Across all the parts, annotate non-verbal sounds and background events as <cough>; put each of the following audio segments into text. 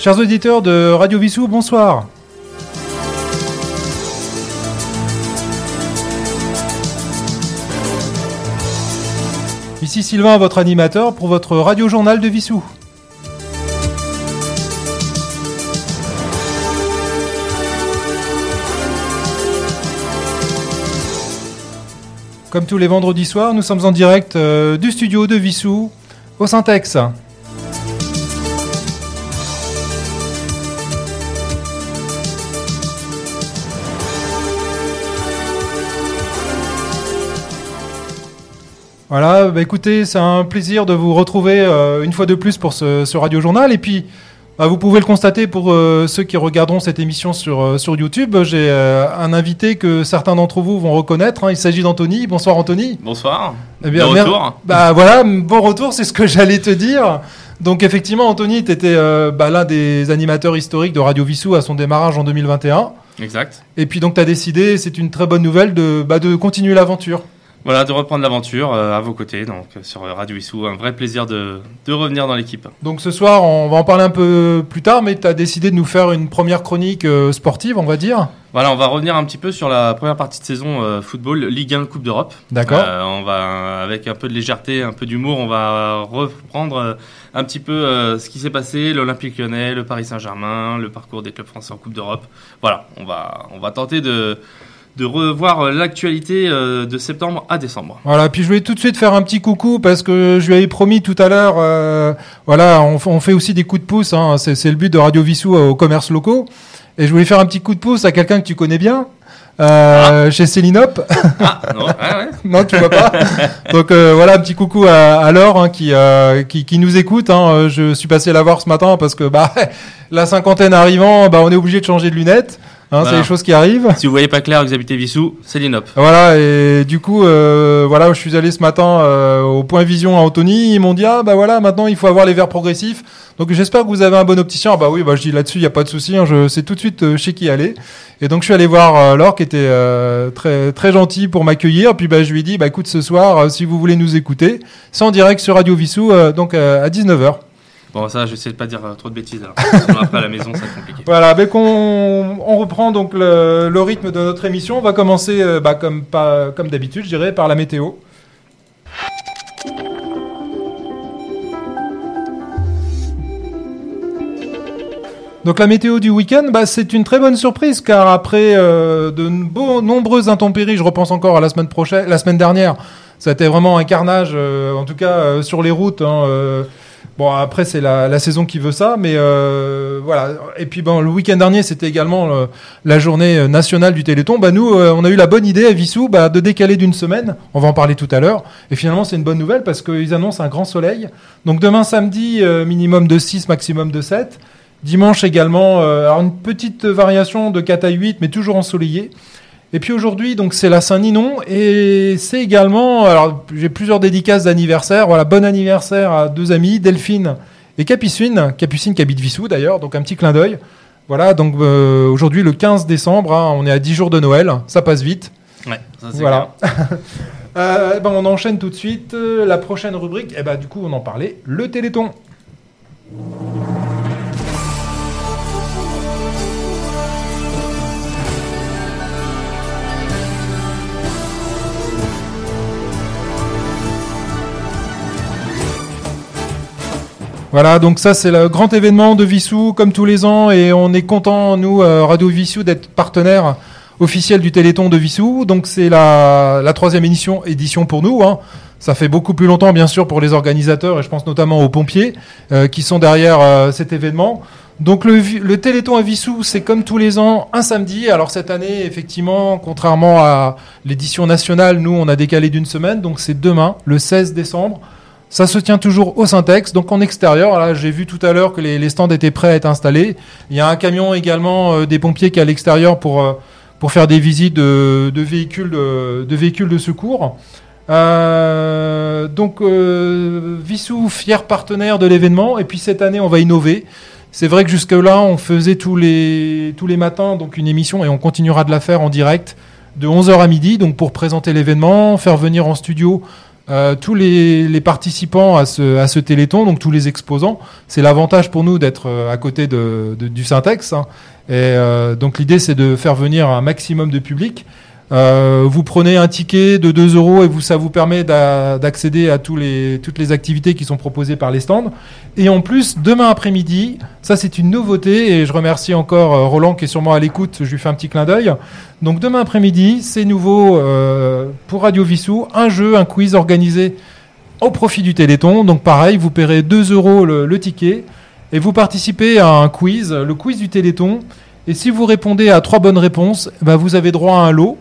Chers auditeurs de Radio Vissou, bonsoir. Ici Sylvain, votre animateur pour votre radio journal de Vissou. Comme tous les vendredis soirs, nous sommes en direct euh, du studio de Vissou au Syntex. Voilà, bah écoutez, c'est un plaisir de vous retrouver euh, une fois de plus pour ce, ce radio journal. Et puis, bah, vous pouvez le constater pour euh, ceux qui regarderont cette émission sur, euh, sur YouTube. J'ai un invité que certains d'entre vous vont reconnaître. hein. Il s'agit d'Anthony. Bonsoir Anthony. Bonsoir. Eh bien, Bon mer- retour. Bah voilà, bon retour, c'est ce que j'allais te dire. Donc effectivement, Anthony, tu étais l'un des animateurs historiques de Radio Vissou à son démarrage en 2021. Exact. Et puis donc tu as décidé, c'est une très bonne nouvelle, de, bah, de continuer l'aventure. Voilà, de reprendre l'aventure euh, à vos côtés, donc euh, sur Radio Issou. Un vrai plaisir de, de revenir dans l'équipe. Donc ce soir, on va en parler un peu plus tard, mais tu as décidé de nous faire une première chronique euh, sportive, on va dire. Voilà, on va revenir un petit peu sur la première partie de saison euh, football, Ligue 1, Coupe d'Europe. D'accord. On va, avec un peu de légèreté, un peu d'humour, on va reprendre un petit peu ce qui s'est passé, l'Olympique lyonnais, le Paris Saint-Germain, le parcours des clubs français en Coupe d'Europe. Voilà, on va, on va tenter de, de revoir euh, l'actualité euh, de septembre à décembre. Voilà, puis je voulais tout de suite faire un petit coucou parce que je lui avais promis tout à l'heure, euh, voilà, on, fait aussi des coups de pouce, hein, c'est le but de Radio Vissou aux commerces locaux. Et je voulais faire un petit coup de pouce à quelqu'un que tu connais bien, euh, chez Célinop. Ah, non, ouais, <laughs> ouais. non, tu vois pas. Donc euh, voilà, un petit coucou à, à Laure hein, qui, euh, qui, qui nous écoute. Hein. Je suis passé la voir ce matin parce que bah <laughs> la cinquantaine arrivant, bah on est obligé de changer de lunettes. Hein, C'est les choses qui arrivent. Si vous voyez pas clair, vous habitez Vissou, c'est l'INOP. Voilà, et du coup, euh, voilà, je suis allé ce matin euh, au point vision à Anthony. Ils m'ont dit, ah bah voilà, maintenant il faut avoir les verres progressifs. Donc j'espère que vous avez un bon opticien. Ah bah oui, bah je dis là-dessus, il n'y a pas de souci. hein, je sais tout de suite euh, chez qui aller. Et donc je suis allé voir euh, Laure qui était euh, très très gentil pour m'accueillir. Puis bah je lui ai dit, bah écoute, ce soir, si vous voulez nous écouter, c'est en direct sur Radio Vissou, euh, donc euh, à 19h. Bon, ça, je sais pas dire euh, trop de bêtises. Alors. <laughs> Après, à la maison, être compliqué. Voilà, qu'on on reprend donc le, rythme de notre émission, on va commencer euh, bah, comme, comme d'habitude, je dirais, par la météo. Donc la météo du week-end, bah, c'est une très bonne surprise car après euh, de beaux, nombreuses intempéries, je repense encore à la semaine prochaine, la semaine dernière, ça a été vraiment un carnage, en tout cas sur les routes. hein, Bon, après, c'est la, saison qui veut ça, mais euh, voilà. Et puis, bon, le week-end dernier, c'était également euh, la journée nationale du Téléthon. Bah, nous, euh, on a eu la bonne idée à Vissou bah, de décaler d'une semaine. On va en parler tout à l'heure. Et finalement, c'est une bonne nouvelle parce qu'ils annoncent un grand soleil. Donc, demain samedi, euh, minimum de 6, maximum de 7. Dimanche également, euh, une petite variation de 4 à 8, mais toujours ensoleillé. Et puis aujourd'hui, donc c'est la Saint-Ninon et c'est également, alors j'ai plusieurs dédicaces d'anniversaire. Voilà, bon anniversaire à deux amis, Delphine et Capucine. Capucine qui habite Vissou d'ailleurs, donc un petit clin d'œil. Voilà, donc euh, aujourd'hui le 15 décembre, hein, on est à 10 jours de Noël, ça passe vite. Ouais, ça, c'est Voilà. <laughs> Euh, eh ben, on enchaîne tout de suite. Euh, la prochaine rubrique, eh ben, du coup on en parlait, le Téléthon. Voilà, donc ça c'est le grand événement de Vissou, comme tous les ans, et on est content, nous, euh, Radio Vissou, d'être partenaire officiel du Téléthon de Vissou. Donc c'est la, troisième édition, édition pour nous. Hein. Ça fait beaucoup plus longtemps, bien sûr, pour les organisateurs, et je pense notamment aux pompiers euh, qui sont derrière euh, cet événement. Donc le, le Téléthon à Vissou, c'est comme tous les ans, un samedi. Alors cette année, effectivement, contrairement à l'édition nationale, nous, on a décalé d'une semaine, donc c'est demain, le 16 décembre. Ça se tient toujours au Syntex, donc en extérieur. Là, j'ai vu tout à l'heure que les, stands étaient prêts à être installés. Il y a un camion également euh, des pompiers qui est à l'extérieur pour, euh, pour faire des visites de, de véhicules, de, de véhicules de secours. Euh, donc, euh, Vissou, fier partenaire de l'événement. Et puis cette année, on va innover. C'est vrai que jusque-là, on faisait tous les, tous les matins donc une émission et on continuera de la faire en direct de 11h à midi donc pour présenter l'événement, faire venir en studio euh, tous les, participants à ce, téléthon, donc tous les exposants. C'est l'avantage pour nous d'être euh, à côté du Syntex. Hein. Euh, donc l'idée, c'est de faire venir un maximum de public. Euh, vous prenez un ticket de 2 euros et vous, ça vous permet d'accéder à tous les, toutes les activités qui sont proposées par les stands. Et en plus, demain après-midi, ça c'est une nouveauté et je remercie encore euh, Roland qui est sûrement à l'écoute, je lui fais un petit clin d'œil. Donc demain après-midi, c'est nouveau euh, pour Radio Vissou, un jeu, un quiz organisé au profit du Téléthon. Donc pareil, vous paierez 2 euros le, le ticket et vous participez à un quiz, le quiz du Téléthon. Et si vous répondez à trois bonnes réponses, bah vous avez droit à un lot.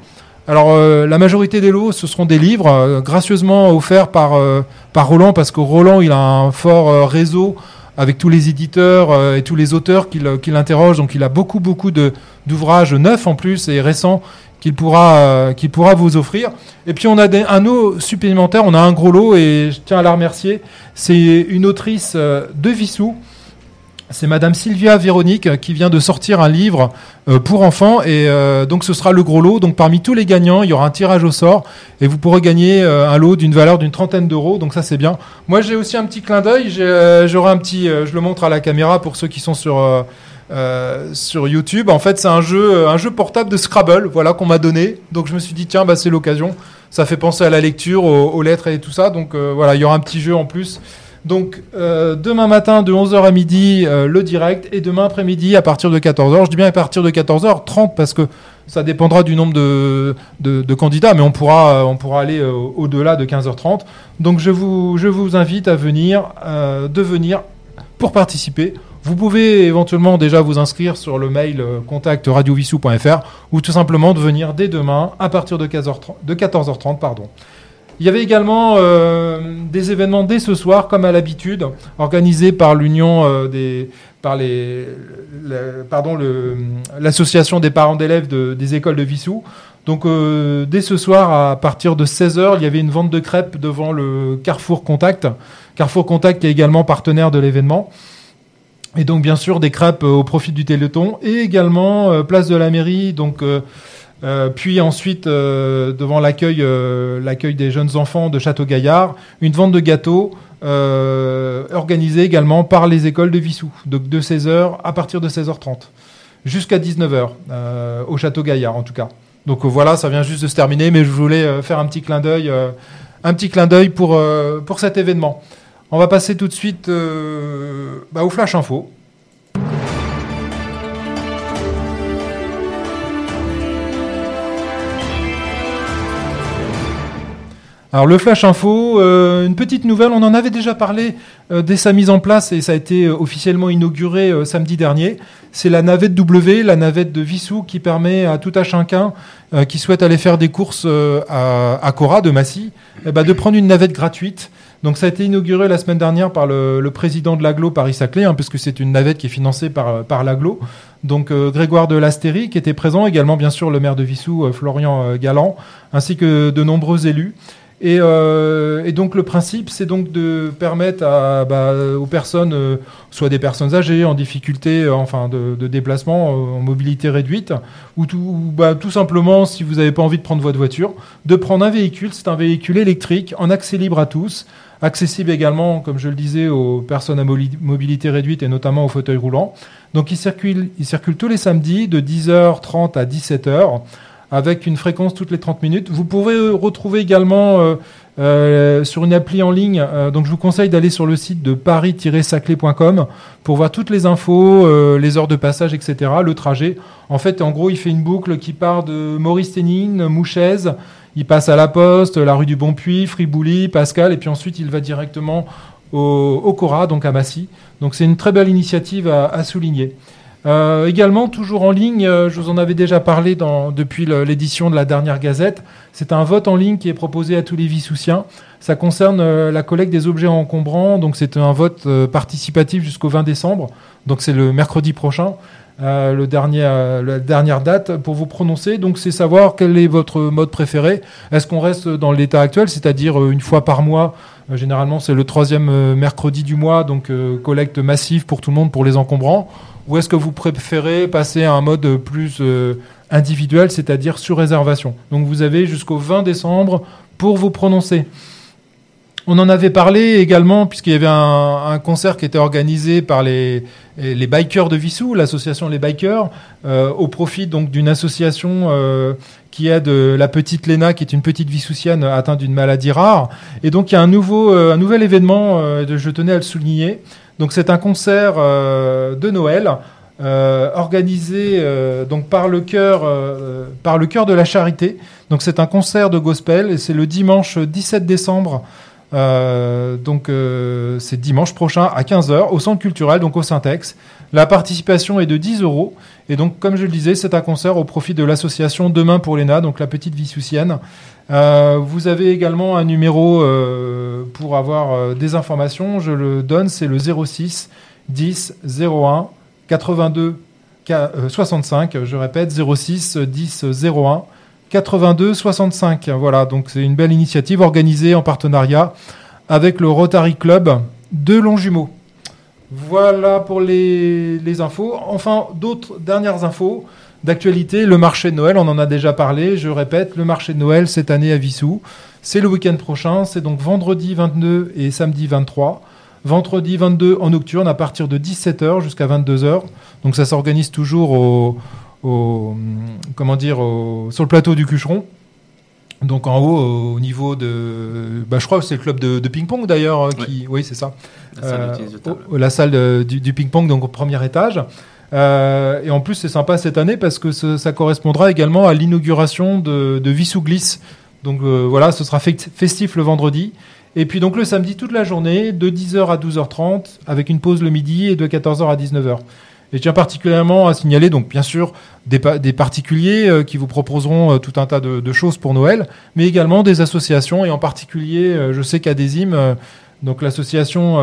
Alors euh, la majorité des lots, ce seront des livres euh, gracieusement offerts par, euh, par Roland, parce que Roland, il a un fort réseau avec tous les éditeurs et tous les auteurs qui l'interrogent. Donc il a beaucoup, beaucoup d'ouvrages neufs en plus et récents qu'il pourra, qu'il pourra vous offrir. Et puis on a un lot supplémentaire, on a un gros lot et je tiens à la remercier. C'est une autrice de Vissou c'est Madame Sylvia Véronique euh, qui vient de sortir un livre euh, pour enfants et euh, donc ce sera le gros lot. Donc parmi tous les gagnants, il y aura un tirage au sort et vous pourrez gagner un lot d'une valeur d'une trentaine d'euros. Donc ça c'est bien. Moi j'ai aussi un petit clin d'œil. J'aurai un petit, je le montre à la caméra pour ceux qui sont sur sur YouTube. En fait c'est un jeu un jeu portable de Scrabble, voilà qu'on m'a donné. Donc je me suis dit tiens bah c'est l'occasion. Ça fait penser à la lecture, aux, aux lettres et tout ça. Donc voilà il y aura un petit jeu en plus. Donc euh, demain matin de 11h à midi euh, le direct et demain après-midi à partir de 14h. Je dis bien à partir de 14h30 parce que ça dépendra du nombre de, candidats, mais on pourra, on pourra aller euh, au-delà de 15h30. Donc je vous, je vous invite à venir, de venir pour participer. Vous pouvez éventuellement déjà vous inscrire sur le mail contact radiovissou.fr ou tout simplement de venir dès demain à partir de, 15h30, de 14h30. Pardon. Il y avait également euh, des événements dès ce soir, comme à l'habitude, organisés par l'union euh, des, par les, pardon, l'association des parents d'élèves des écoles de Vissou. Donc euh, dès ce soir, à partir de 16h, il y avait une vente de crêpes devant le Carrefour Contact. Carrefour Contact est également partenaire de l'événement. Et donc bien sûr des crêpes au profit du Téléthon et également place de la mairie. Donc euh, puis ensuite, euh, devant l'accueil, euh, l'accueil des jeunes enfants de Château-Gaillard, une vente de gâteaux organisée également par les écoles de Vissou, donc de 16h à partir de 16h30 jusqu'à 19h au Château-Gaillard en tout cas. Donc voilà, ça vient juste de se terminer, mais je voulais faire un petit clin d'œil, un petit clin d'œil pour pour cet événement. On va passer tout de suite bah, au flash info. Alors le Flash Info, euh, une petite nouvelle, on en avait déjà parlé euh, dès sa mise en place et ça a été euh, officiellement inauguré samedi dernier. C'est la navette W, la navette de Vissou qui permet à tout à chacun qui souhaite aller faire des courses à, Cora de Massy eh ben, de prendre une navette gratuite. Donc ça a été inauguré la semaine dernière par le, président de l'aglo Paris-Saclay, hein, puisque c'est une navette qui est financée par, l'aglo. Donc Grégoire de Lastéry qui était présent, également bien sûr le maire de Vissou, Florian Galland, ainsi que de nombreux élus. Euh, et, donc le principe, c'est donc de permettre à, bah, aux personnes, euh, soit des personnes âgées en difficulté, euh, enfin de, déplacement, en mobilité réduite, ou tout, bah, tout simplement, si vous n'avez pas envie de prendre votre voiture, de prendre un véhicule. C'est un véhicule électrique en accès libre à tous, accessible également, comme je le disais, aux personnes à mobilité réduite et notamment aux fauteuils roulants. Donc il circule, il circule tous les samedis de 10h30 à 17h avec une fréquence toutes les 30 minutes. Vous pouvez euh, retrouver également euh, euh, sur une appli en ligne. donc je vous conseille d'aller sur le site de paris-saclay.com pour voir toutes les infos, les heures de passage, etc., le trajet. En fait, en gros, il fait une boucle qui part de Maurice Ténine, Mouchez, il passe à La Poste, la rue du Bonpuy, Fribouly, Pascal, et puis ensuite il va directement au, Cora, donc à Massy. Donc c'est une très belle initiative à souligner. Euh, également, toujours en ligne, euh, je vous en avais déjà parlé depuis l'édition de la dernière Gazette. C'est un vote en ligne qui est proposé à tous les Vissoussiens. Ça concerne euh, la collecte des objets encombrants. Donc, c'est un vote participatif jusqu'au 20 décembre. Donc, c'est le mercredi prochain. la dernière date pour vous prononcer. Donc, c'est savoir quel est votre mode préféré. Est-ce qu'on reste dans l'état actuel, c'est-à-dire une fois par mois Généralement, c'est le troisième mercredi du mois, donc collecte massive pour tout le monde pour les encombrants ou est-ce que vous préférez passer à un mode plus euh, individuel, c'est-à-dire sur réservation? Donc vous avez jusqu'au 20 décembre pour vous prononcer. On en avait parlé également puisqu'il y avait un, concert qui était organisé par les, bikers de Vissou, l'association Les Bikers, euh, au profit donc d'une association euh, qui aide la petite Léna, qui est une petite Vissoussienne atteinte d'une maladie rare. Et donc il y a un nouveau, euh, un nouvel événement, euh, je tenais à le souligner. Donc c'est un concert euh, de Noël. organisé donc par le cœur par le cœur de la charité donc c'est un concert de gospel et c'est le dimanche 17 décembre donc c'est dimanche prochain à 15h au centre culturel, donc au Syntex. La participation est de 10 euros. Et donc, comme je le disais, c'est un concert au profit de l'association Demain pour l'ENA, donc la petite vie soucienne. Euh, vous avez également un numéro euh, pour avoir euh, des informations. Je le donne, c'est le 06 10 01 82 65. Je répète, 06 10 01 82 65. Voilà, donc c'est une belle initiative organisée en partenariat avec le Rotary Club de Longjumeau. Voilà pour les, infos. Enfin, d'autres dernières infos d'actualité. Le marché de Noël, on en a déjà parlé. Je répète, le marché de Noël cette année à Vissou, c'est le week-end prochain. C'est donc vendredi 22 et samedi 23. Vendredi 22 en nocturne à partir de 17h jusqu'à 22h. Donc ça s'organise toujours au, comment dire, sur le plateau du Cucheron. Donc en haut, au niveau de, bah, je crois que c'est le club de, de ping-pong d'ailleurs, Oui. qui, oui c'est ça, La salle Euh, la salle de- du, du ping-pong donc au premier étage. Euh, et en plus c'est sympa cette année parce que ce- ça correspondra également à l'inauguration de, de Vissou Glisse. Donc euh, voilà, ce sera festif le vendredi. Et puis donc le samedi toute la journée de 10h à 12h30 avec une pause le midi et de 14h à 19h. Et je tiens particulièrement à signaler, donc bien sûr, des, pa- des particuliers euh, qui vous proposeront euh, tout un tas de, choses pour Noël, mais également des associations, et en particulier, euh, je sais qu'Adésime, euh, donc l'association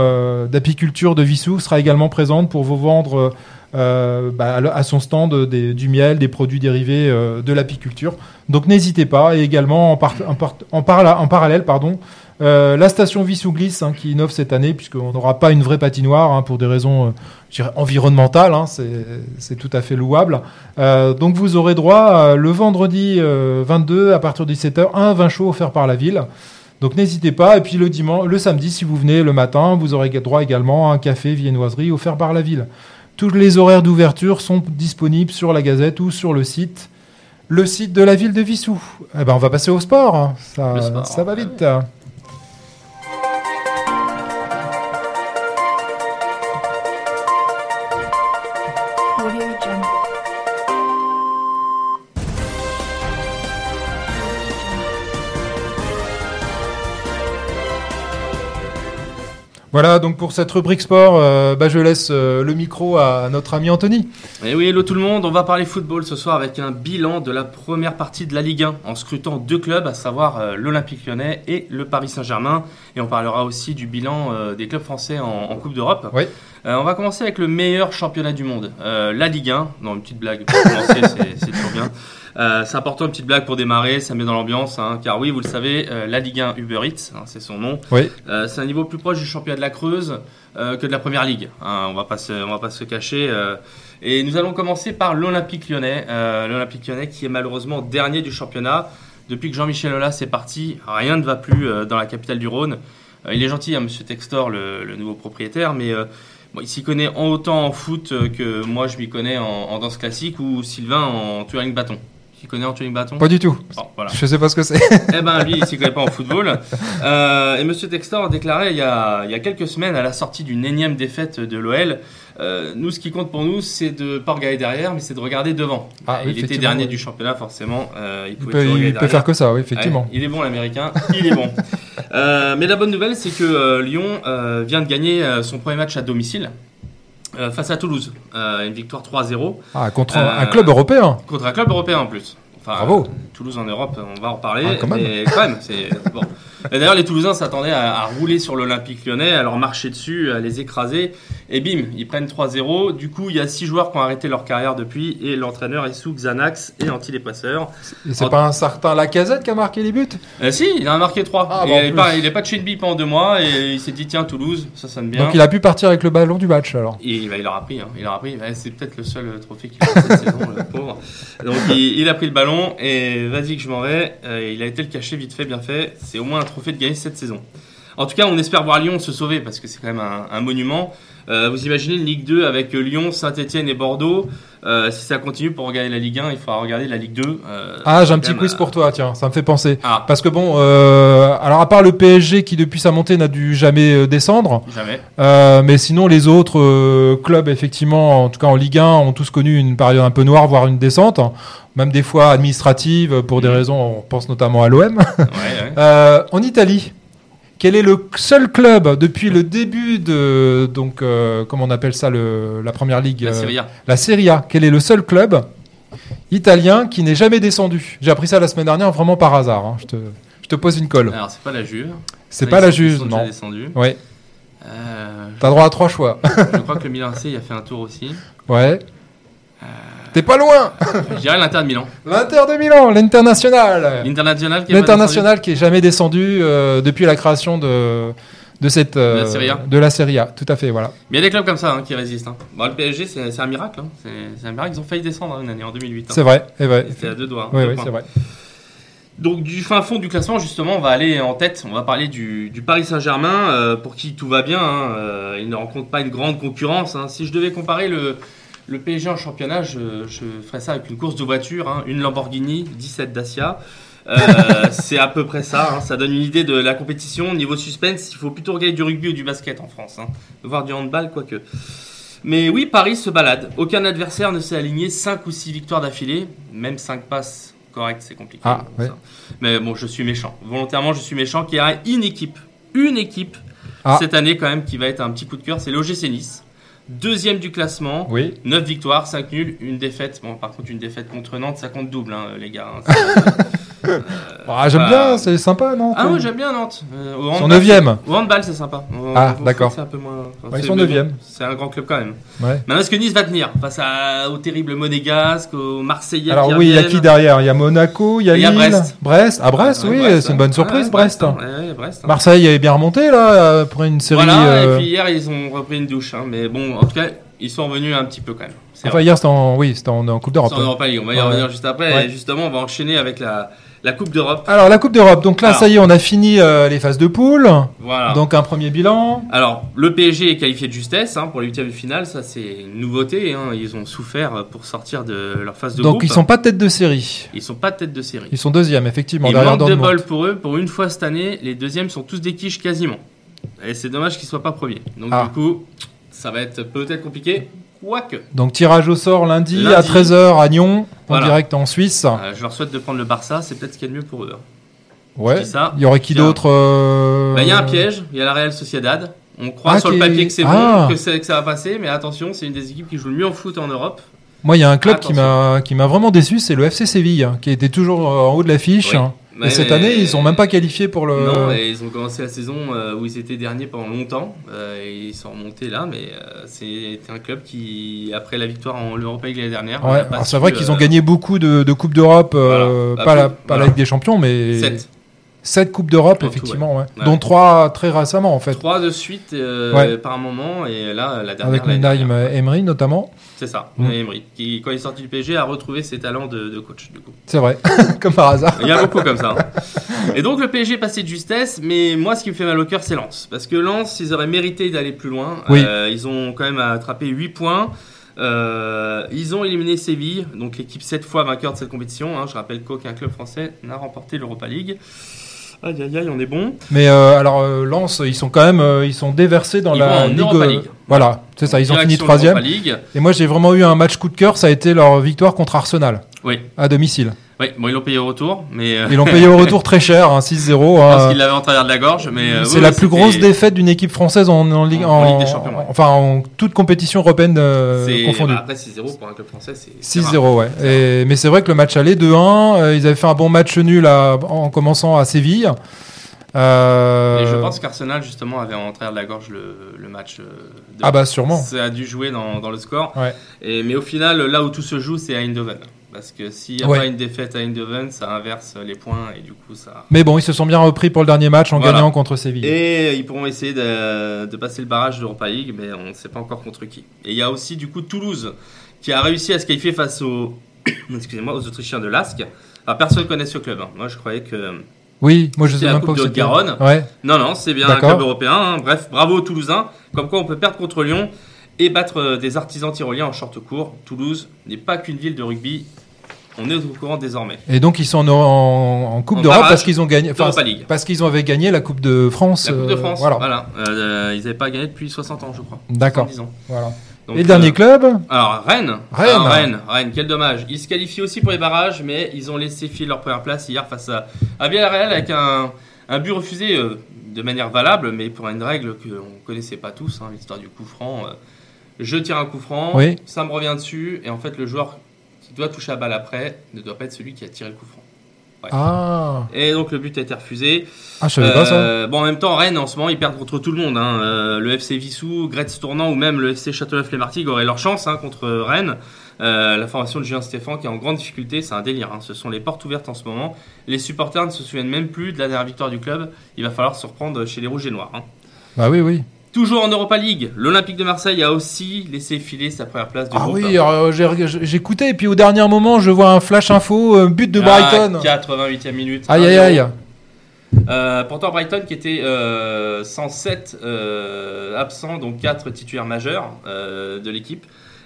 d'apiculture de Vissou, sera également présente pour vous vendre bah, à son stand du miel, des produits dérivés de l'apiculture. Donc n'hésitez pas, et également en, en parallèle, pardon, euh, la station Vissou Glisse hein, qui innove cette année, puisqu'on n'aura pas une vraie patinoire hein, pour des raisons euh, environnementales, hein, c'est tout à fait louable. Euh, donc vous aurez droit le vendredi euh, 22 à partir de 17h à un vin chaud offert par la ville. Donc n'hésitez pas. Et puis le dimanche, le samedi, si vous venez le matin, vous aurez droit également à un café viennoiserie offert par la ville. Tous les horaires d'ouverture sont disponibles sur la Gazette ou sur le site, le site de la ville de Vissou. Eh ben on va passer au sport. Ça, Le sport, ça va vite. Voilà, donc pour cette rubrique sport, euh, bah, je laisse euh, le micro à notre ami Anthony. Et oui, hello tout le monde, on va parler football ce soir avec un bilan de la première partie de la Ligue 1 en scrutant deux clubs, à savoir euh, l'Olympique lyonnais et le Paris Saint-Germain. Et on parlera aussi du bilan des clubs français en, en Coupe d'Europe. Oui. On va commencer avec le meilleur championnat du monde, la Ligue 1. Non, une petite blague pour commencer, <laughs> c'est c'est toujours bien. Euh, c'est important, une petite blague pour démarrer, ça met dans l'ambiance, hein, car oui, vous le savez, euh, la Ligue 1 Uber Eats, hein, c'est son nom. Oui. Euh, c'est un niveau plus proche du championnat de la Creuse euh, que de la Première Ligue. hein, on va pas se, va pas se cacher. euh. et nous allons commencer par l'Olympique Lyonnais, euh, l'Olympique Lyonnais qui est malheureusement dernier du championnat. Depuis que Jean-Michel Aulas est parti, rien ne va plus dans la capitale du Rhône. Il est gentil, hein, Monsieur Textor, le, nouveau propriétaire, mais il s'y connaît en autant en foot que moi je m'y connais en, en danse classique ou Sylvain en touring bâton. Tu connais en touring bâton Pas du tout. Bon, voilà. Je sais pas ce que c'est. Eh ben lui, il s'y connaît pas en football. Euh, et Monsieur Textor a déclaré il y a, il y a quelques semaines, à la sortie d'une énième défaite de l'OL, euh, nous, ce qui compte pour nous, c'est de pas regarder derrière, mais c'est de regarder devant. Ah, il était dernier oui. du championnat, forcément. euh, il peut, il peut faire que ça, oui, effectivement. Ouais, il est bon l'américain, il est bon. <laughs> Mais la bonne nouvelle, c'est que Lyon vient de gagner son premier match à domicile euh, face à Toulouse. Euh, une victoire 3-0 Ah, contre Euh, un, un club européen. contre un club européen en plus. Enfin, Bravo. euh, Toulouse en Europe, on va en reparler. Ah, quand même. Mais quand même, c'est bon. D'ailleurs, les Toulousains s'attendaient à, à rouler sur l'Olympique lyonnais, à leur marcher dessus, à les écraser. Et bim, ils prennent 3-0. Du coup, il y a six joueurs qui ont arrêté leur carrière depuis. Et l'entraîneur est sous Xanax et anti-dépasseur. Et c'est en- pas un certain Lacazette qui a marqué les buts? Euh, si, il en a marqué 3. Ah, il, bah, en est plus. pas, il est pas de chez pendant deux mois. Et il s'est dit, tiens, Toulouse, ça sonne bien. Donc il a pu partir avec le ballon du match alors. Et bah, il aura pris, hein. il aura pris. Ouais, c'est peut-être le seul euh, trophée qu'il a cette saison, le pauvre. Donc il, il a pris le ballon et vas-y que je m'en vais. Euh, il a été le cacher vite fait, bien fait. C'est au moins un de gagner cette saison. En tout cas, on espère voir Lyon se sauver parce que c'est quand même un, un monument. Euh, vous imaginez une Ligue 2 avec Lyon, Saint-Etienne et Bordeaux. Euh, si ça continue pour regarder la Ligue 1, il faudra regarder la Ligue 2. Euh, Ah, j'ai un petit quiz euh, pour toi, tiens, ça me fait penser. Ah, Parce que bon, alors à part le PSG qui depuis sa montée n'a dû jamais descendre, jamais. mais sinon les autres clubs effectivement, en tout cas en Ligue 1, ont tous connu une période un peu noire, voire une descente, même des fois administrative pour des Mhm. raisons, on pense notamment à l'OM. Ouais, ouais. <laughs> En Italie, quel est le seul club depuis le début de donc euh, comment on appelle ça le, la première ligue La euh, Serie A. la Serie A. Quel est le seul club italien qui n'est jamais descendu? J'ai appris ça la semaine dernière vraiment par hasard. hein. Je, te, je te pose une colle. Alors, c'est pas la Juve. C'est pas la Juve, non. descendus. Ouais. Euh, T'as droit à trois choix. je crois que le Milan AC il a fait un tour aussi. ouais. Euh, T'es pas loin. Je dirais l'Inter de Milan. L'Inter de Milan, l'international. L'international qui L'international qui est jamais descendu euh, depuis la création de de cette euh, De la Serie A. de la Serie A. Tout à fait, voilà. Mais il y a des clubs comme ça hein, qui résistent. hein. Bon, le PSG, c'est c'est un miracle. hein. C'est c'est un miracle. Ils ont failli descendre une année en 2008. hein. C'est vrai, c'est vrai. C'était à deux doigts. Oui, deux oui, c'est vrai. Donc du fin fond du classement, justement, on va aller en tête. On va parler du, du Paris Saint-Germain, euh, pour qui tout va bien. hein. Euh, il ne rencontre pas une grande concurrence. hein. Si je devais comparer le, le PSG en championnat, je, je ferais ça avec une course de voiture, hein. une Lamborghini, 17 Dacia. Euh, <laughs> c'est à peu près ça. hein. Ça donne une idée de la compétition. Niveau suspense, il faut plutôt regarder du rugby ou du basket en France, hein. voire du handball, quoique. Mais oui, Paris se balade. Aucun adversaire ne s'est aligné 5 ou 6 victoires d'affilée. Même 5 passes correctes, c'est compliqué. Ah, ouais. Mais bon, je suis méchant. Volontairement, je suis méchant. Qu'il y a une équipe, une équipe, Ah. cette année quand même, qui va être un petit coup de cœur, c'est l'OGC Nice. Deuxième du classement, Oui. 9 victoires, 5 nuls, une défaite. Bon, par contre, une défaite contre Nantes, ça compte double, hein, les gars. hein. <laughs> <laughs> Ah, j'aime bah, bien, c'est sympa, non Ah oui, j'aime bien Nantes. Euh, au Ils sont handball, neuvième. Au handball, c'est sympa. Au- Ah, au d'accord. C'est un peu moins. ils sont mais bon, neuvième. C'est un grand club quand même. Maintenant, est-ce que Nice va tenir face à, au terrible Monégasque, aux Marseillais Alors oui, il y a qui derrière? Il y a Monaco, il y a Et il y a Lille, Brest. Ah Brest, oui, Brest, c'est une bonne surprise Ouais, Brest. hein. Brest, hein. Marseille est bien remonté là euh, pour une série. Voilà, euh, et puis hier, ils ont repris une douche. hein. Mais bon, en tout cas, ils sont revenus un petit peu quand même. Enfin hier c'était en oui, en, en Coupe d'Europe. C'est en Europa League, on va y revenir juste après. Ouais. Et justement, on va enchaîner avec la, la Coupe d'Europe. Alors la Coupe d'Europe. Donc là Alors. ça y est, on a fini euh, les phases de poule. Voilà. Donc un premier bilan. Alors, le PSG est qualifié de justesse hein, pour les huitièmes de finale. Ça, c'est une nouveauté. hein. Ils ont souffert pour sortir de leur phase de Donc groupe. ils sont pas tête de série. Ils sont pas tête de série. Ils sont deuxième effectivement Il manque de bol pour eux. Pour une fois cette année, les deuxièmes sont tous des quiches quasiment. Et c'est dommage qu'ils soient pas premiers. Donc Ah. du coup, ça va être peut-être compliqué. Quoique. Donc tirage au sort lundi, Lundi. à 13h à Nyon, Voilà. en direct en Suisse. Euh, je leur souhaite de prendre le Barça. C'est peut-être ce qu'il y a de mieux pour eux. hein. Ouais. Il y aurait qui d'autre euh, Bah, Il y a un piège. Il y a la Real Sociedad. On croit Ah, sur le papier que c'est Ah. bon, que, c'est- que ça va passer. Mais attention, c'est une des équipes qui joue le mieux en foot en Europe. Moi, il y a un club qui Attention. m'a qui m'a vraiment déçu, c'est le FC Séville, hein, qui était toujours euh, en haut de l'affiche. Oui. Mais- Et cette année, ils sont même pas qualifiés pour le. Non, et ils ont commencé la saison euh, où ils étaient derniers pendant longtemps. euh, et ils sont remontés là, mais euh, c'est un club qui, après la victoire en Europa League l'année dernière, Ouais, c'est vrai qu'ils ont gagné beaucoup de, de Coupes d'Europe, Voilà. pas, la, pas la. Ligue des Champions, mais sept. 7 Coupes d'Europe, tout, effectivement, ouais. Ouais. dont 3 très récemment, en fait, Trois de suite euh, par moment, et là, la dernière. avec Unai dernière. Emery notamment. C'est ça, Mm. Unai Emery, qui, quand il est sorti du PSG, a retrouvé ses talents de, de coach, du coup. C'est vrai, <laughs> comme par hasard. Il y a beaucoup comme ça. hein. Et donc le PSG est passé de justesse, mais moi ce qui me fait mal au cœur c'est Lens. Parce que Lens, ils auraient mérité d'aller plus loin. Oui. Euh, ils ont quand même attrapé 8 points. Euh, ils ont éliminé Séville, donc l'équipe 7 fois vainqueur de cette compétition. hein. Je rappelle qu'aucun club français n'a remporté l'Europa League. Aïe aïe aïe, on est bon. Mais euh, alors, euh, Lens, ils sont quand même euh, ils sont déversés dans Ils la vont en Ligue. Europa euh, League. Voilà, c'est ça, ils ont fini troisième. Et moi, j'ai vraiment eu un match coup de cœur, ça a été leur victoire contre Arsenal, Oui, à domicile. Oui. Bon, ils l'ont payé au retour, mais euh, Ils l'ont payé au retour <laughs> très cher, hein, 6-0. parce hein. qu'ils l'avaient en travers de la gorge. Mais euh, C'est oui, la plus grosse défaite d'une équipe française en, en Ligue, En- en, Ligue des Champions, ouais. enfin en toute compétition européenne euh, confondue. bah, après 6-0 pour un club français, c'est c'est rare. 6-0, ouais. Et, mais c'est vrai que le match allait 2-1. euh, ils avaient fait un bon match nul à- en commençant à Séville. Euh, Et je pense qu'Arsenal, justement, avait en travers de la gorge le, le match. euh, de- Ah bah sûrement. Ça a dû jouer dans, dans le score. Ouais. Et, mais au final, là où tout se joue, c'est à Eindhoven. Parce que s'il n'y a Ouais. pas une défaite à Eindhoven, ça inverse les points et du coup, ça. Mais bon, ils se sont bien repris pour le dernier match en Voilà. gagnant contre Séville. Et ils pourront essayer de, de passer le barrage de l'Europa League, mais on ne sait pas encore contre qui. Et il y a aussi, du coup, Toulouse qui a réussi à se qualifier face aux, <coughs> excusez-moi, aux Autrichiens de Lask. Alors, personne ne connaît ce club. hein. Moi, je croyais que Oui, moi je sais même pas de. Haute-Garonne. Ouais. Non, non, c'est bien un club européen. hein. Bref, bravo aux Toulousains. Comme quoi, on peut perdre contre Lyon et battre euh, des artisans tyroliens en short court. Toulouse n'est pas qu'une ville de rugby. On est au courant désormais. Et donc ils sont en, en- en Coupe d'Europe parce qu'ils ont gagné. enfin, d'Europa League. parce qu'ils ont avaient gagné la Coupe de France. La Coupe de euh, France, voilà. voilà. Euh, ils n'avaient pas gagné depuis 60 ans, je crois. D'accord. 70 ans. Voilà. Donc, Et le dernier euh, club Alors, Rennes. Rennes. Alors, Rennes, Rennes, quel dommage. Ils se qualifient aussi pour les barrages, mais ils ont laissé filer leur première place hier face à, à Villarreal avec un, un but refusé euh, de manière valable, mais pour une règle qu'on ne connaissait pas tous, hein, l'histoire du coup franc. je tire un coup franc, Oui. ça me revient dessus, et en fait, le joueur qui doit toucher la balle après ne doit pas être celui qui a tiré le coup franc. Ah, Et donc, le but a été refusé. ah, je savais pas ça. Euh, Bon, en même temps, Rennes, en ce moment, ils perdent contre tout le monde. hein. Euh, le FC Vissou, Gretz Tournant ou même le FC Châteauneuf-les-Martigues auraient leur chance hein, contre Rennes. Euh, la formation de Julien Stéphane qui est en grande difficulté, c'est un délire. hein. Ce sont les portes ouvertes en ce moment. Les supporters ne se souviennent même plus de la dernière victoire du club. Il va falloir se reprendre chez les Rouges et Noirs. Bah oui, oui. Toujours en Europa League, l'Olympique de Marseille a aussi laissé filer sa première place du Ah groupe. oui, j'ai- j'écoutais et puis au dernier moment, je vois un flash info, un but de Brighton. Ah, 88e minute. Aïe aïe 1-0. aïe. Euh, pourtant Brighton qui était euh, 107 euh, absents, donc 4 titulaires majeurs euh, de l'équipe.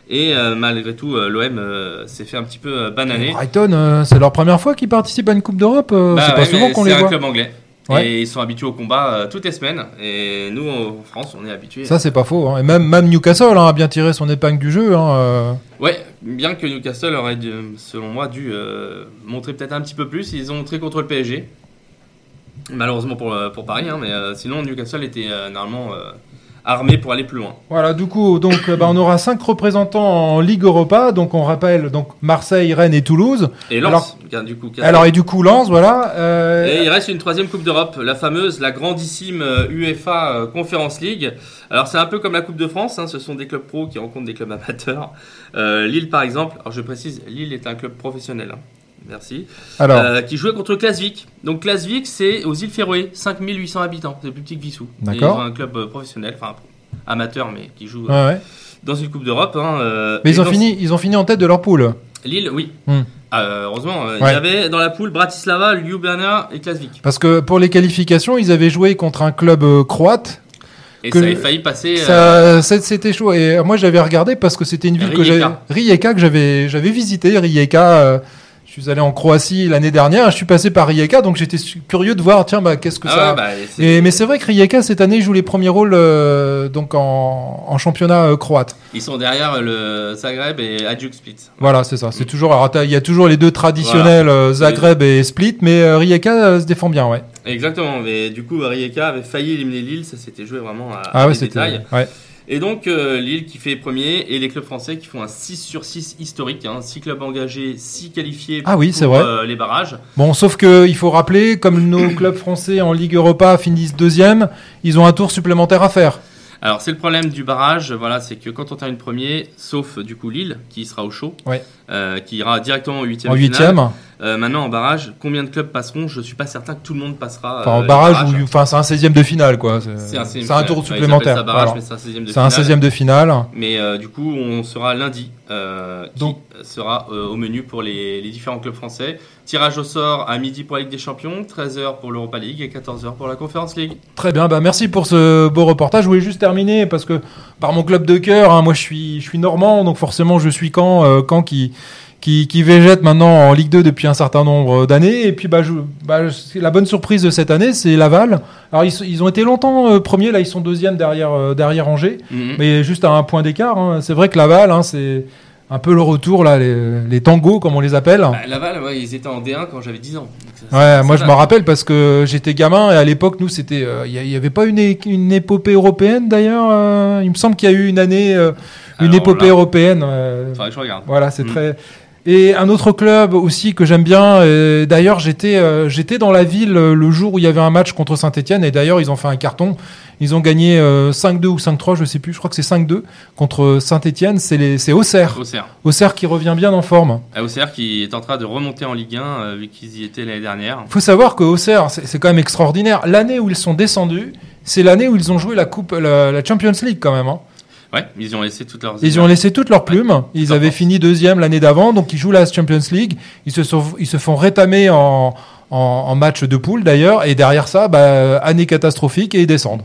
Et euh, malgré tout, euh, l'OM euh, s'est fait un petit peu euh, bananer. Brighton, euh, c'est leur première fois qu'ils participent à une Coupe d'Europe. euh, Bah c'est ouais, pas souvent qu'on c'est les un voit. club anglais. Ouais. Et ils sont habitués au combat euh, toutes les semaines. Et nous, en France, on est habitués. Ça, c'est pas faux. hein. Et même, même Newcastle hein, a bien tiré son épingle du jeu. hein, euh. Ouais, bien que Newcastle aurait, dû, selon moi, dû euh, montrer peut-être un petit peu plus. Ils ont montré contre le PSG. Malheureusement pour, euh, pour Paris, hein, mais euh, sinon Newcastle était euh, normalement euh, armé pour aller plus loin. Voilà, du coup, donc, euh, bah, on aura cinq représentants en Ligue Europa. Donc, on rappelle donc Marseille, Rennes et Toulouse. Et Lens, car du coup. Alors, et du coup, Lens, voilà. euh, Et il reste une troisième Coupe d'Europe, la fameuse, la grandissime euh, UEFA Conference League. Alors c'est un peu comme la Coupe de France, hein, ce sont des clubs pros qui rencontrent des clubs amateurs. Euh, Lille par exemple, alors je précise, Lille est un club professionnel. hein. Merci. alors, Euh, qui jouait contre Klasvik. Donc Klasvik, c'est aux îles Féroé, 5800 habitants, c'est plus petit que Vissou. D'accord. Un club euh, professionnel, enfin amateur, mais qui joue euh, ouais, dans une Coupe d'Europe. hein, Mais ils ont, dans- fini, ils ont fini en tête de leur poule. Lille, oui. Hmm. Ah, euh, heureusement, il y avait dans la poule Bratislava, Ljubljana et Klasvik. Parce que pour les qualifications, ils avaient joué contre un club croate. Et Que- ça avait failli passer. euh, c'était chaud. Et moi, j'avais regardé parce que c'était une ville que j'avais, Rijeka. Que j'avais, j'avais visité. Rijeka. euh, je suis allé en Croatie l'année dernière. Je suis passé par Rijeka, donc j'étais curieux de voir. Tiens, bah, qu'est-ce que ah ça. ouais, bah, Et, mais c'est vrai que Rijeka cette année joue les premiers rôles euh, donc en, en championnat euh, croate. Ils sont derrière le Zagreb et Hajduk Split. Voilà, c'est ça. C'est Mm. toujours. il y a toujours les deux traditionnels euh, Zagreb et Split, mais euh, Rijeka euh, se défend bien, ouais. Exactement, mais du coup, Rijeka avait failli éliminer Lille, ça s'était joué vraiment à, Ah ouais, détails. Ouais. Et donc, euh, Lille qui fait premier et les clubs français qui font un 6 sur 6 historique. 6 clubs engagés, 6 qualifiés Ah oui, pour c'est vrai. euh, les barrages. Bon, sauf que il faut rappeler, comme nos <coughs> clubs français en Ligue Europa finissent deuxième, ils ont un tour supplémentaire à faire. Alors, c'est le problème du barrage, voilà, c'est que quand on termine premier, sauf du coup Lille qui sera au chaud, Ouais. euh, qui ira directement au 8 En huitième, maintenant, en barrage, combien de clubs passeront? Je suis pas certain que tout le monde passera. enfin euh, en les barrage, ou- enfin c'est un 16e de finale, quoi. C'est un, tour supplémentaire. barrage, mais c'est un 16e de finale. 16e de finale. Mais euh, du coup, on sera lundi, euh, qui sera euh, au menu pour les, les différents clubs français. Tirage au sort à midi pour la Ligue des Champions, 13h pour l'Europa League et 14h pour la Conference League. Très bien, bah merci pour ce beau reportage. Je voulais juste terminer parce que par mon club de cœur, hein, moi je suis, je suis normand, donc forcément je suis euh, Caen qui, qui, qui végète maintenant en Ligue 2 depuis un certain nombre d'années. Et puis bah, je, bah, la bonne surprise de cette année, c'est Laval. Alors ils, ont été longtemps euh, premiers, là ils sont deuxième derrière, euh, derrière Angers, Mhm. mais juste à un point d'écart. hein. C'est vrai que Laval, hein, c'est un peu le retour là, les, les tangos comme on les appelle. Bah, Laval, ouais, ils étaient en D1 quand j'avais 10 ans. Ça- Ouais, moi je date. me rappelle parce que j'étais gamin et à l'époque nous c'était, euh, il y, avait pas une, une épopée européenne d'ailleurs. euh, il me semble qu'il y a eu une année, euh, une Alors épopée là, européenne. euh, Faudrait que je regarde. voilà, c'est Mm. très. Et un autre club aussi que j'aime bien. et D'ailleurs, j'étais euh, j'étais dans la ville euh, le jour où il y avait un match contre Saint-Etienne et d'ailleurs ils ont fait un carton. Ils ont gagné euh, 5-2 ou 5-3, je sais plus. Je crois que c'est 5-2 contre Saint-Etienne. C'est Auxerre. Auxerre. Auxerre qui revient bien en forme. Auxerre qui est en train de remonter en Ligue 1 euh, vu qu'ils y étaient l'année dernière. faut savoir que Auxerre, c'est c'est quand même extraordinaire. L'année où ils sont descendus, c'est l'année où ils ont joué la coupe, la, la Champions League quand même. hein. Ouais, ils ont laissé toutes leurs. Ils ont laissé toutes leurs plumes. Ils avaient fini deuxième l'année d'avant, donc ils jouent la Champions League. Ils se sont, ils se font rétamer en, en, en match de poule d'ailleurs. Et derrière ça, bah, année catastrophique et ils descendent.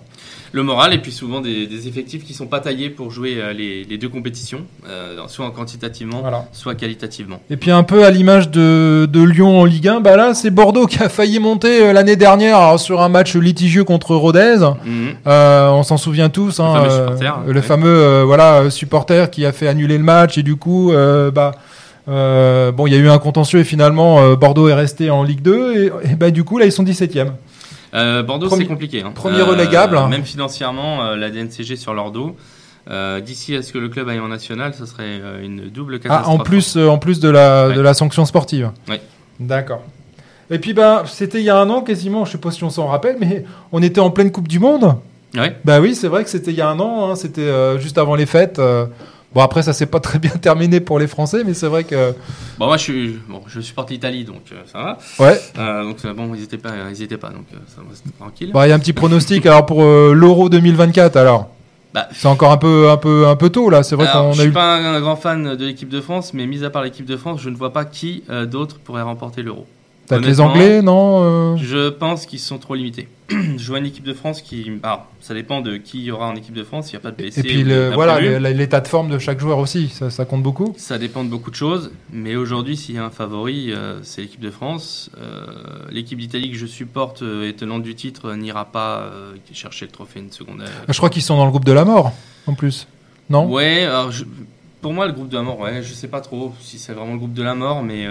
Le moral et puis souvent des, des effectifs qui sont pas taillés pour jouer euh, les, les deux compétitions, euh, soit en quantitativement, Voilà. soit qualitativement. Et puis un peu à l'image de, de Lyon en Ligue 1, bah là c'est Bordeaux qui a failli monter euh, l'année dernière sur un match litigieux contre Rodez. Mhm. On s'en souvient tous, hein, fameux supporter, le ouais. fameux euh, voilà supporter qui a fait annuler le match et du coup bah euh, bon il y a eu un contentieux et finalement euh, Bordeaux est resté en Ligue 2 et, et bah du coup là ils sont 17e. Euh, Bordeaux, c'est compliqué. hein. premier relégable. Même financièrement, euh, la DNCG sur leur dos. Euh, D'ici à ce que le club aille en national, ce serait euh, une double Ah, catastrophe. en plus euh, en plus de la Ouais. de la sanction sportive. Ouais. D'accord. Et puis bah c'était il y a un an quasiment, je sais pas si on s'en rappelle mais on était en pleine Coupe du monde. Ouais. Bah oui, c'est vrai que c'était il y a un an, hein, c'était euh, juste avant les fêtes. Bon après ça s'est pas très bien terminé pour les Français, mais c'est vrai que Bon, moi, je, suis, bon, je supporte l'Italie, donc euh, ça va. ouais. Euh, donc euh, bon, ils pas, ils étaient pas, donc euh, ça va, tranquille. Bah il y a un petit pronostic alors pour l'Euro 2024 alors. Bah, C'est encore un peu un peu un peu tôt là. C'est vrai qu'on je a suis eu. pas un, un grand fan de l'équipe de France, mais mis à part l'équipe de France, je ne vois pas qui d'autre pourrait remporter l'Euro. Peut-être les Anglais, non euh, Je pense qu'ils sont trop limités. <clears throat> je vois une équipe de France qui, alors, ça dépend de qui y aura en équipe de France. Il n'y a pas de blessés. Et puis le, voilà l'état de forme de chaque joueur aussi, ça, ça compte beaucoup. Ça dépend de beaucoup de choses, mais aujourd'hui, s'il y a un favori, euh, c'est l'équipe de France. Euh, l'équipe d'Italie que je supporte, et tenante du titre, n'ira pas euh, chercher le trophée une seconde. Je crois qu'ils sont dans le groupe de la mort en plus. Non? Ouais, alors je- pour moi, le groupe de la mort, ouais, je sais pas trop si c'est vraiment le groupe de la mort, mais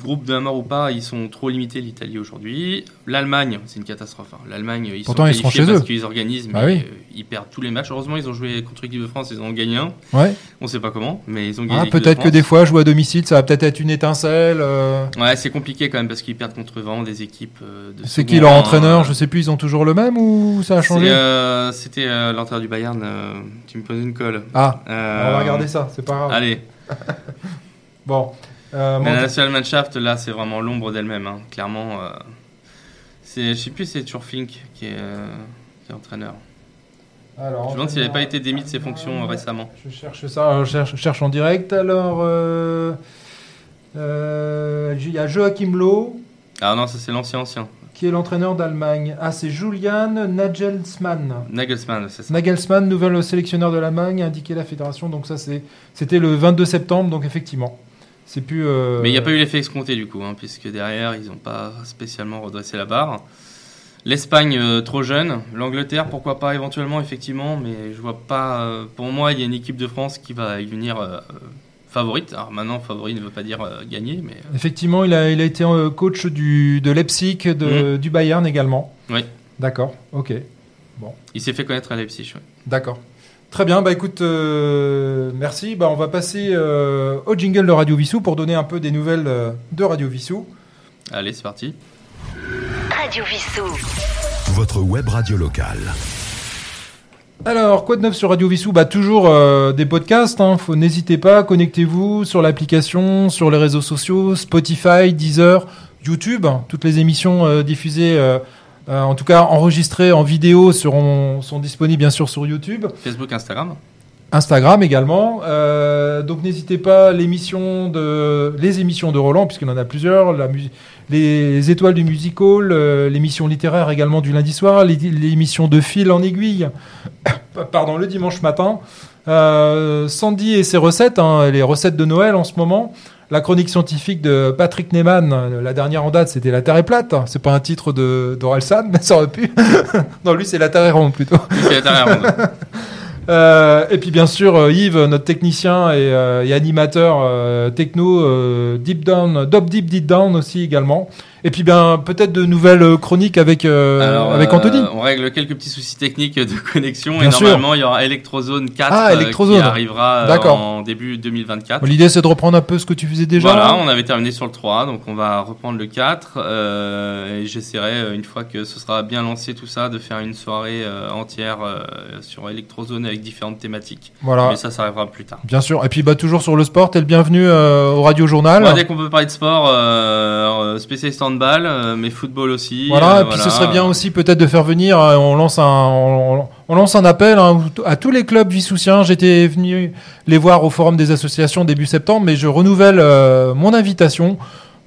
groupe de la mort ou pas, ils sont trop limités, l'Italie aujourd'hui. L'Allemagne, c'est une catastrophe. hein. L'Allemagne, ils Pourtant, sont ils seront qualifiés chez parce qu'ils organisent, mais Bah oui. euh, ils perdent tous les matchs. Heureusement, ils ont joué contre l'équipe de France, ils en ont gagné un. Ouais. On sait pas comment, mais ils ont gagné. Ah, de peut-être que des fois jouer à domicile, ça va peut-être être une étincelle. euh. Ouais, c'est compliqué quand même parce qu'ils perdent contre vraiment des équipes euh, de. C'est qui leur entraîneur euh, Je sais plus, ils ont toujours le même ou ça a changé C'était l'entraîneur du Bayern, tu me poses une colle. Ah, on va regarder ça, c'est pas grave. Allez, <laughs> Bon. Euh, Mais la Nationalmannschaft, là, c'est vraiment l'ombre d'elle-même. hein. Clairement, euh, c'est, je sais plus, c'est toujours Fink qui est, euh, qui est entraîneur. Alors, Je me demande s'il n'avait pas été démis de ses fonctions euh, récemment. Je cherche ça, je cherche, je cherche en direct. Alors, il y a Joachim Loh, Ah non, ça c'est l'ancien ancien. qui est l'entraîneur d'Allemagne. Ah, c'est Julian Nagelsmann. Nagelsmann, c'est ça. Nagelsmann, nouvel sélectionneur de l'Allemagne, a indiqué la fédération. Donc ça, c'est, c'était le 22 septembre, donc effectivement. C'est plus. euh, Mais il n'y a pas eu l'effet escompté du coup, hein, puisque derrière, ils n'ont pas spécialement redressé la barre. L'Espagne, euh, trop jeune. L'Angleterre, pourquoi pas éventuellement, effectivement, mais je vois pas. euh, pour moi, il y a une équipe de France qui va y venir favorite. Alors maintenant, favori ne veut pas dire gagner, mais Effectivement, il a, il a été coach du, de Leipzig, de, du Bayern également. Oui. D'accord, ok. il s'est fait connaître à Leipzig. ouais. D'accord. Très bien, bah écoute, euh, merci. Bah, on va passer euh, au jingle de Radio Vissou pour donner un peu des nouvelles euh, de Radio Vissou. Allez, c'est parti. Radio Vissou. Votre web radio locale. Alors, quoi de neuf sur Radio Vissou? Bah toujours euh, des podcasts. Hein. Faut n'hésitez pas, connectez-vous sur l'application, sur les réseaux sociaux, Spotify, Deezer, YouTube. Toutes les émissions euh, diffusées, euh, euh, en tout cas enregistrées en vidéo, seront sont disponibles bien sûr sur YouTube. Facebook, Instagram. Instagram également. Euh, donc n'hésitez pas l'émission de les émissions de Roland puisqu'il en a plusieurs, la les étoiles du musical, euh, l'émission littéraire également du lundi soir, l'émission de fil en aiguille, <coughs> pardon le dimanche matin. Euh, Sandy et ses recettes, hein, les recettes de Noël en ce moment. La chronique scientifique de Patrick Neyman, la dernière en date, c'était La Terre est plate. C'est pas un titre de d'Oralsan, <laughs> mais ça aurait pu. <laughs> non, lui, c'est La Terre est ronde plutôt. Ronde. <laughs> Euh, et puis bien sûr euh, Yves, notre technicien et, euh, et animateur euh, techno, Deep Down, Dop Deep Deep Down aussi également. Et puis bien peut-être de nouvelles chroniques avec euh, Alors, avec euh, Anthony. On règle quelques petits soucis techniques de connexion Bien et sûr. normalement il y aura Electrozone 4 Ah, euh, Electrozone. qui arrivera en début 2024. Bon, L'idée c'est de reprendre un peu ce que tu faisais déjà. Voilà, on avait terminé sur le 3, donc on va reprendre le 4. euh, et j'essaierai, une fois que ce sera bien lancé tout ça, de faire une soirée entière sur Electrozone avec différentes thématiques. Voilà. Mais ça, ça arrivera plus tard. Bien sûr. Et puis bah toujours sur le sport, t'es le bienvenu au Radio Journal. Moi, dès qu'on peut parler de sport, spécialiste handball, euh, mais football aussi. Voilà, euh, et puis ce serait bien aussi peut-être de faire venir, euh, on lance un, on, on lance un appel hein, à tous les clubs vissoussiens. J'étais venu les voir au forum des associations début septembre, mais je renouvelle euh, mon invitation.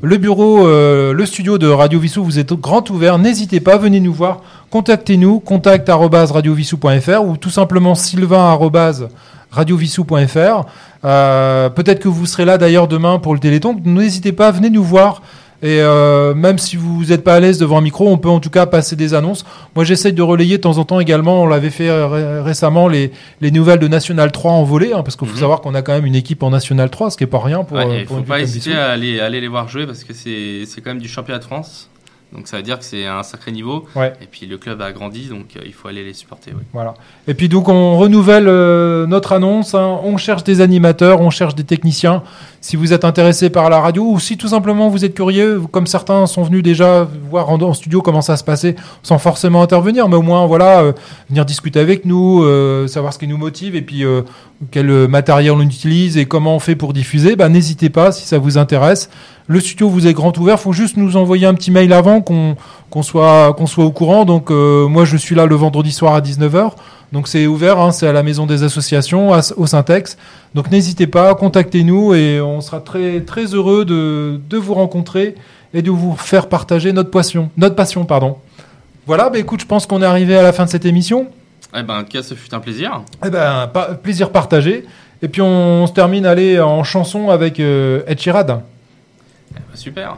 Le bureau, euh, le studio de Radio Vissou vous est grand ouvert. N'hésitez pas, venez nous voir. Contactez-nous, contact radiovissou.fr ou tout simplement sylvain radiovissou.fr. Euh, Peut-être que vous serez là d'ailleurs demain pour le Téléthon. N'hésitez pas, venez nous voir. Et euh, même si vous n'êtes pas à l'aise devant un micro, on peut en tout cas passer des annonces. Moi, j'essaye de relayer de temps en temps également. On l'avait fait euh, ré- récemment les, les nouvelles de National 3 en volée, hein, parce qu'il faut Mhm. savoir qu'on a quand même une équipe en National 3, ce qui est pas rien pour. Ouais, euh, il pour faut pas hésiter à aller, aller les voir jouer parce que c'est quand même du championnat de France. Donc ça veut dire que c'est un sacré niveau. Ouais. Et puis le club a grandi, donc euh, il faut aller les supporter. Voilà. Et puis donc on renouvelle euh, notre annonce. hein. On cherche des animateurs, on cherche des techniciens. Si vous êtes intéressé par la radio ou si tout simplement vous êtes curieux, comme certains sont venus déjà voir en, studio comment ça se passait, sans forcément intervenir, mais au moins voilà, euh, venir discuter avec nous, euh, savoir ce qui nous motive et puis euh, quel matériel on utilise et comment on fait pour diffuser. Bah, n'hésitez pas si ça vous intéresse. Le studio vous est grand ouvert. Faut juste nous envoyer un petit mail avant qu'on soit qu'on soit au courant. Donc moi je suis là le vendredi soir à 19h. Donc c'est ouvert, hein, c'est à la maison des associations, à- au Syntex. Donc n'hésitez pas, contactez-nous et on sera très très heureux de, de vous rencontrer et de vous faire partager notre passion, notre passion, pardon. Voilà, bah écoute, je pense qu'on est arrivé à la fin de cette émission. Eh ben, en tout cas, ce fut un plaisir. Eh ben, pa- plaisir partagé. Et puis on, se termine allez, en chanson avec euh, Ed Sheeran. Eh ben, super.